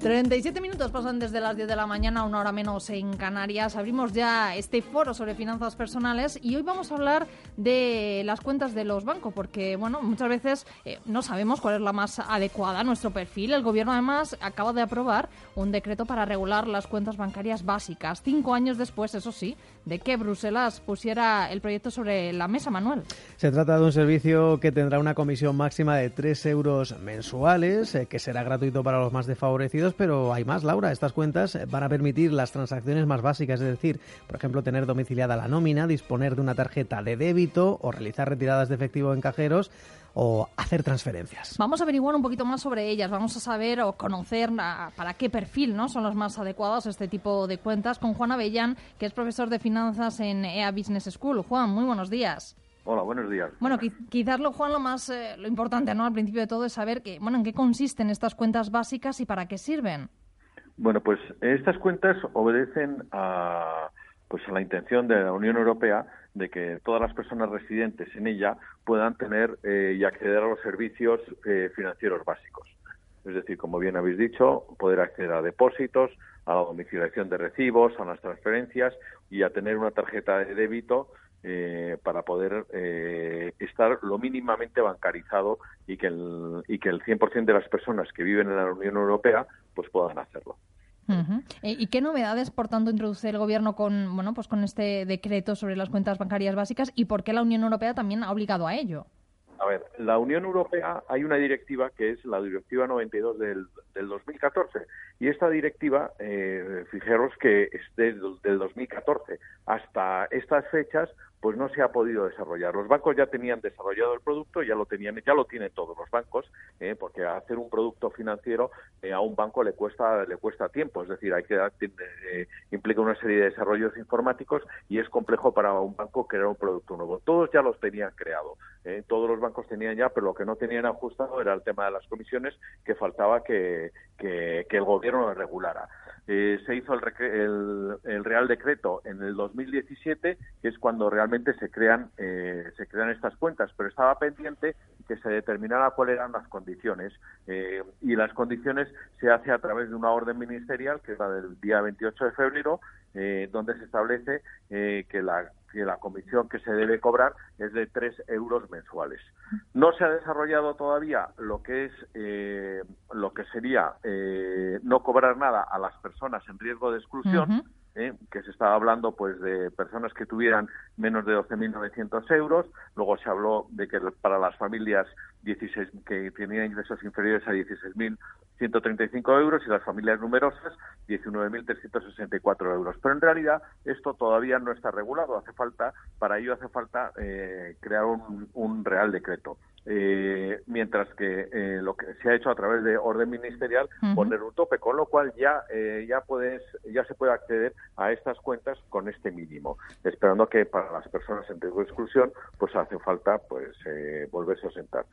37 minutos pasan desde las 10 de la mañana, una hora menos en Canarias. Abrimos ya este foro sobre finanzas personales y hoy vamos a hablar de las cuentas de los bancos, porque bueno, muchas veces eh, no sabemos cuál es la más adecuada a nuestro perfil. El gobierno además acaba de aprobar un decreto para regular las cuentas bancarias básicas, cinco años después, eso sí, de que Bruselas pusiera el proyecto sobre la mesa, Manuel. Se trata de un servicio que tendrá una comisión máxima de 3 euros mensuales, eh, que será gratuito para los más desfavorecidos, pero hay más, Laura. Estas cuentas van a permitir las transacciones más básicas, es decir, por ejemplo, tener domiciliada la nómina, disponer de una tarjeta de débito o realizar retiradas de efectivo en cajeros o hacer transferencias. Vamos a averiguar un poquito más sobre ellas, vamos a saber o conocer para qué perfil ¿no? son los más adecuados este tipo de cuentas con Juan Avellán, que es profesor de finanzas en EA Business School. Juan, muy buenos días. Hola, buenos días. Bueno, quizás lo, Juan, lo más eh, lo importante, ¿no? Al principio de todo es saber que, bueno, en qué consisten estas cuentas básicas y para qué sirven. Bueno, pues estas cuentas obedecen a pues a la intención de la Unión Europea de que todas las personas residentes en ella puedan tener eh, y acceder a los servicios eh, financieros básicos. Es decir, como bien habéis dicho, poder acceder a depósitos, a la domiciliación de recibos, a las transferencias y a tener una tarjeta de débito eh, para poder estar lo mínimamente bancarizado y que el, y que el 100% de las personas que viven en la Unión Europea pues puedan hacerlo. Eh, ¿Y qué novedades, por tanto, introduce el Gobierno con, bueno, pues con este decreto sobre las cuentas bancarias básicas y por qué la Unión Europea también ha obligado a ello? A ver, la Unión Europea hay una directiva que es la Directiva 92 del, del 2014 y esta directiva, eh, fijaros que es del 2014 hasta estas fechas, pues no se ha podido desarrollar. Los bancos ya tenían desarrollado el producto, ya lo tenían, ya lo tienen todos los bancos, eh, porque hacer un producto financiero eh, a un banco le cuesta le cuesta tiempo, es decir, hay que eh, implica una serie de desarrollos informáticos y es complejo para un banco crear un producto nuevo. Todos ya los tenían creado, todos los bancos tenían ya, pero lo que no tenían ajustado era el tema de las comisiones, que faltaba que, que, el gobierno regulara. Eh, se hizo el, el, Real Decreto en el 2017, que es cuando realmente se crean, eh, se crean estas cuentas, pero estaba pendiente que se determinara cuáles eran las condiciones. Eh, y las condiciones se hace a través de una orden ministerial, que es la del día 28 de febrero, donde se establece que la que la comisión que se debe cobrar es de 3 euros mensuales. No se ha desarrollado todavía lo que es eh, lo que sería eh, no cobrar nada a las personas en riesgo de exclusión. Eh, que se estaba hablando pues de personas que tuvieran menos de 12.900 euros, luego se habló de que para las familias 16, que tenían ingresos inferiores a 16.135 euros y las familias numerosas 19.364 euros. Pero en realidad esto todavía no está regulado. Hace falta, para ello hace falta eh, crear un, real decreto. Eh, mientras que eh, lo que se ha hecho a través de orden ministerial poner un tope, con lo cual ya ya puedes ya se puede acceder a estas cuentas con este mínimo, esperando que para las personas en riesgo de exclusión pues hace falta pues volverse a sentar.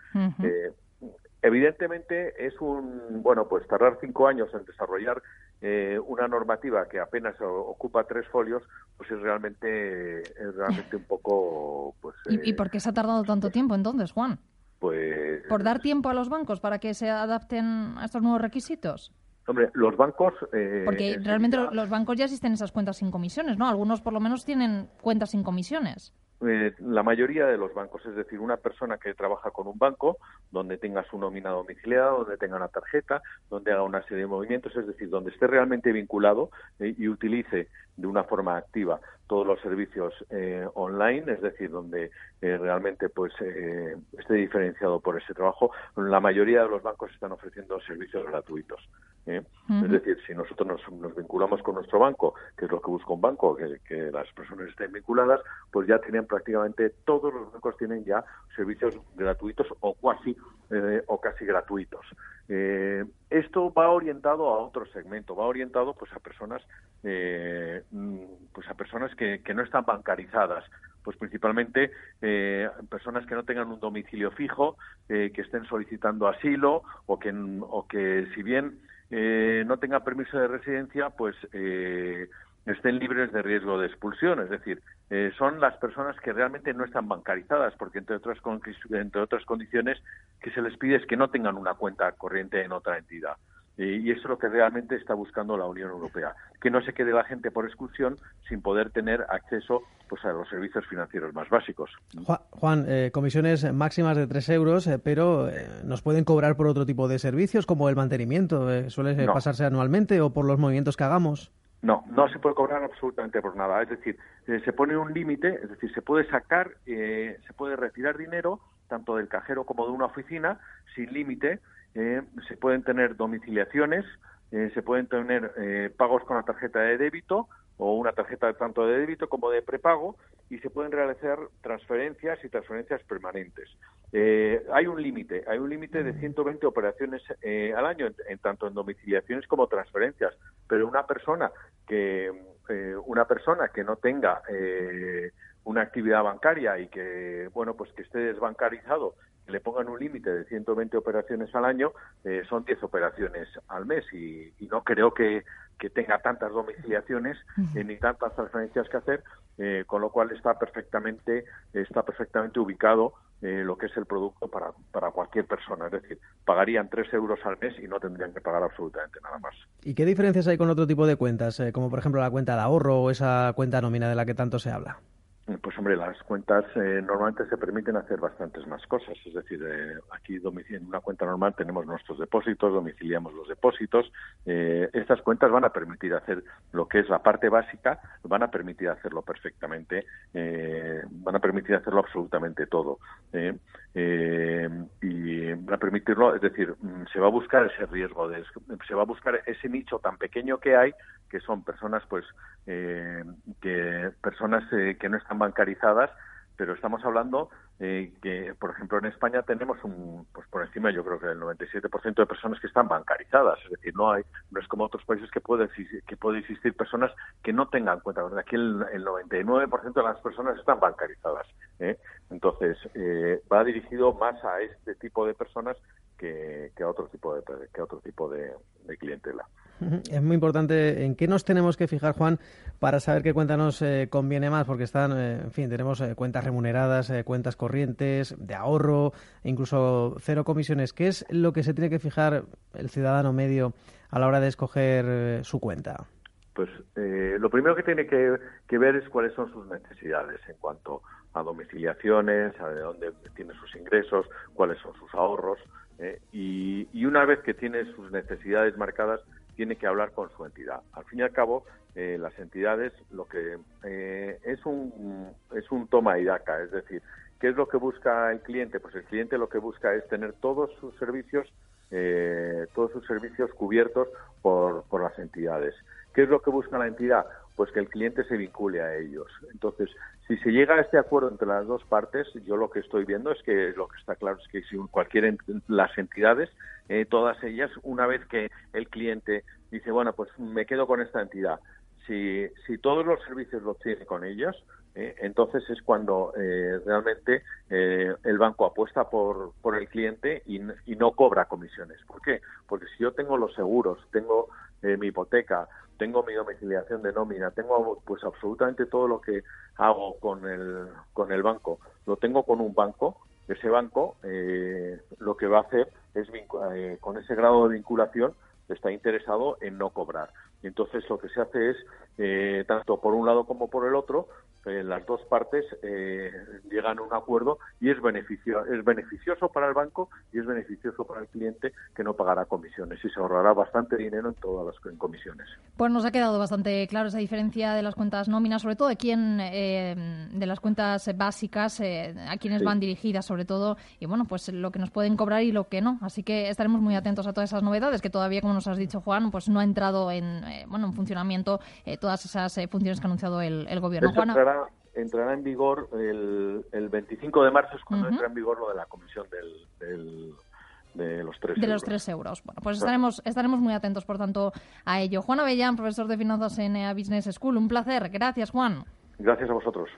Evidentemente es un, bueno, pues tardar cinco años en desarrollar eh, una normativa que apenas ocupa tres folios, pues es realmente, es realmente un poco, pues. ¿Y, por qué se ha tardado tanto tiempo entonces, Juan? Pues. ¿Por dar tiempo a los bancos para que se adapten a estos nuevos requisitos? Hombre, los bancos... Eh, Porque realmente los bancos ya existen esas cuentas sin comisiones, ¿no? Algunos por lo menos tienen cuentas sin comisiones. Eh, la mayoría de los bancos, es decir, una persona que trabaja con un banco donde tenga su nómina domiciliada, donde tenga una tarjeta, donde haga una serie de movimientos, es decir, donde esté realmente vinculado eh, y utilice de una forma activa todos los servicios eh, online, es decir, donde realmente pues esté diferenciado por ese trabajo. La mayoría de los bancos están ofreciendo servicios gratuitos. ¿eh? Es decir, si nosotros nos, vinculamos con nuestro banco, que es lo que busca un banco, que, las personas estén vinculadas, pues ya tienen prácticamente todos los bancos tienen ya servicios gratuitos o casi eh, o casi gratuitos. Eh, esto va orientado a otro segmento, va orientado pues a personas mm, pues a personas que, que no están bancarizadas, pues principalmente eh, personas que no tengan un domicilio fijo, eh, que estén solicitando asilo o que, o que si bien eh, no tengan permiso de residencia, pues estén libres de riesgo de expulsión. Es decir, son las personas que realmente no están bancarizadas, porque entre otras, entre otras condiciones que se les pide es que no tengan una cuenta corriente en otra entidad. Y eso es lo que realmente está buscando la Unión Europea, que no se quede la gente por exclusión sin poder tener acceso pues, a los servicios financieros más básicos. Juan, eh, comisiones máximas de 3 euros, eh, pero eh, ¿nos pueden cobrar por otro tipo de servicios como el mantenimiento? ¿Suele pasarse anualmente o por los movimientos que hagamos? No, no se puede cobrar absolutamente por nada. Es decir, se pone un límite, es decir, se puede sacar, se puede retirar dinero tanto del cajero como de una oficina sin límite eh, se pueden tener domiciliaciones, eh, se pueden tener eh, pagos con la tarjeta de débito o una tarjeta tanto de débito como de prepago y se pueden realizar transferencias y transferencias permanentes. hay un límite, hay un límite de 120 operaciones al año, en, tanto en domiciliaciones como transferencias, pero una persona que una persona que no tenga una actividad bancaria y que bueno pues que esté desbancarizado le pongan un límite de 120 operaciones al año, eh, son 10 operaciones al mes. Y, no creo que, tenga tantas domiciliaciones eh, ni tantas transferencias que hacer, eh, con lo cual está perfectamente, está perfectamente ubicado lo que es el producto para, para cualquier persona. Es decir, pagarían 3 euros al mes y no tendrían que pagar absolutamente nada más. ¿Y qué diferencias hay con otro tipo de cuentas, como por ejemplo la cuenta de ahorro o esa cuenta nómina de la que tanto se habla? Pues hombre, las cuentas eh, normalmente se permiten hacer bastantes más cosas. Es decir, eh, aquí en una cuenta normal tenemos nuestros depósitos, domiciliamos los depósitos. Eh, estas cuentas van a permitir hacer lo que es la parte básica, van a permitir hacerlo perfectamente, van a permitir hacerlo absolutamente todo. y van a permitirlo, es decir, mm, se va a buscar ese riesgo, de, se va a buscar ese nicho tan pequeño que hay, que son personas, pues, que personas que no están bancarizadas, pero estamos hablando eh, que, por ejemplo, en España tenemos un, pues por encima, yo creo que el 97% de personas que están bancarizadas, es decir, no hay, no es como otros países que puede que puede existir personas que no tengan cuenta. Aquí el, 99% de las personas están bancarizadas. ¿eh? Entonces, eh, va dirigido más a este tipo de personas que, a otro tipo de que otro tipo de clientela. Es muy importante en qué nos tenemos que fijar, Juan, para saber qué cuenta nos eh, conviene más, porque están, eh, en fin, tenemos eh, cuentas remuneradas, cuentas corrientes, de ahorro, incluso cero comisiones. ¿Qué es lo que se tiene que fijar el ciudadano medio a la hora de escoger su cuenta? Pues lo primero que tiene que, ver es cuáles son sus necesidades en cuanto a domiciliaciones, a de dónde tiene sus ingresos, cuáles son sus ahorros. y, y una vez que tiene sus necesidades marcadas, tiene que hablar con su entidad. Al fin y al cabo, eh, las entidades lo que eh, es un es un toma y daca, es decir, ¿qué es lo que busca el cliente? Pues el cliente lo que busca es tener todos sus servicios eh, todos sus servicios cubiertos por, por las entidades. ¿Qué es lo que busca la entidad? Pues que el cliente se vincule a ellos. Entonces, si se llega a este acuerdo entre las dos partes, yo lo que estoy viendo es que lo que está claro es que si cualquier las entidades, eh, todas ellas, una vez que el cliente dice, bueno, pues me quedo con esta entidad, si, si todos los servicios los tiene con ellos, eh, entonces es cuando eh, realmente el banco apuesta por, por el cliente y, y, no cobra comisiones. ¿Por qué? Porque si yo tengo los seguros, tengo mi hipoteca, tengo mi domiciliación de nómina, tengo pues absolutamente todo lo que hago con el, con el banco, lo tengo con un banco, ese banco eh, lo que va a hacer es, eh, con ese grado de vinculación, está interesado en no cobrar. Entonces lo que se hace es, eh, tanto por un lado como por el otro, eh, las dos partes eh, llegan a un acuerdo y es, beneficio, es beneficioso para el banco y es beneficioso para el cliente que no pagará comisiones y se ahorrará bastante dinero en todas las en comisiones. Pues nos ha quedado bastante claro esa diferencia de las cuentas nóminas, sobre todo de quién, eh, de las cuentas básicas, a quienes van dirigidas sobre todo, y bueno, pues lo que nos pueden cobrar y lo que no. Así que estaremos muy atentos a todas esas novedades que todavía, como nos has dicho Juan, pues no ha entrado en, bueno, en funcionamiento todas esas funciones que ha anunciado el, gobierno. Juana entrará en vigor el, el 25 de marzo, es cuando entra en vigor lo de la comisión del, de los tres de los tres euros. Bueno, pues estaremos, estaremos muy atentos, por tanto, a ello. Juan Avellán, profesor de finanzas en EA Business School. Un placer. Gracias, Juan. Gracias a vosotros.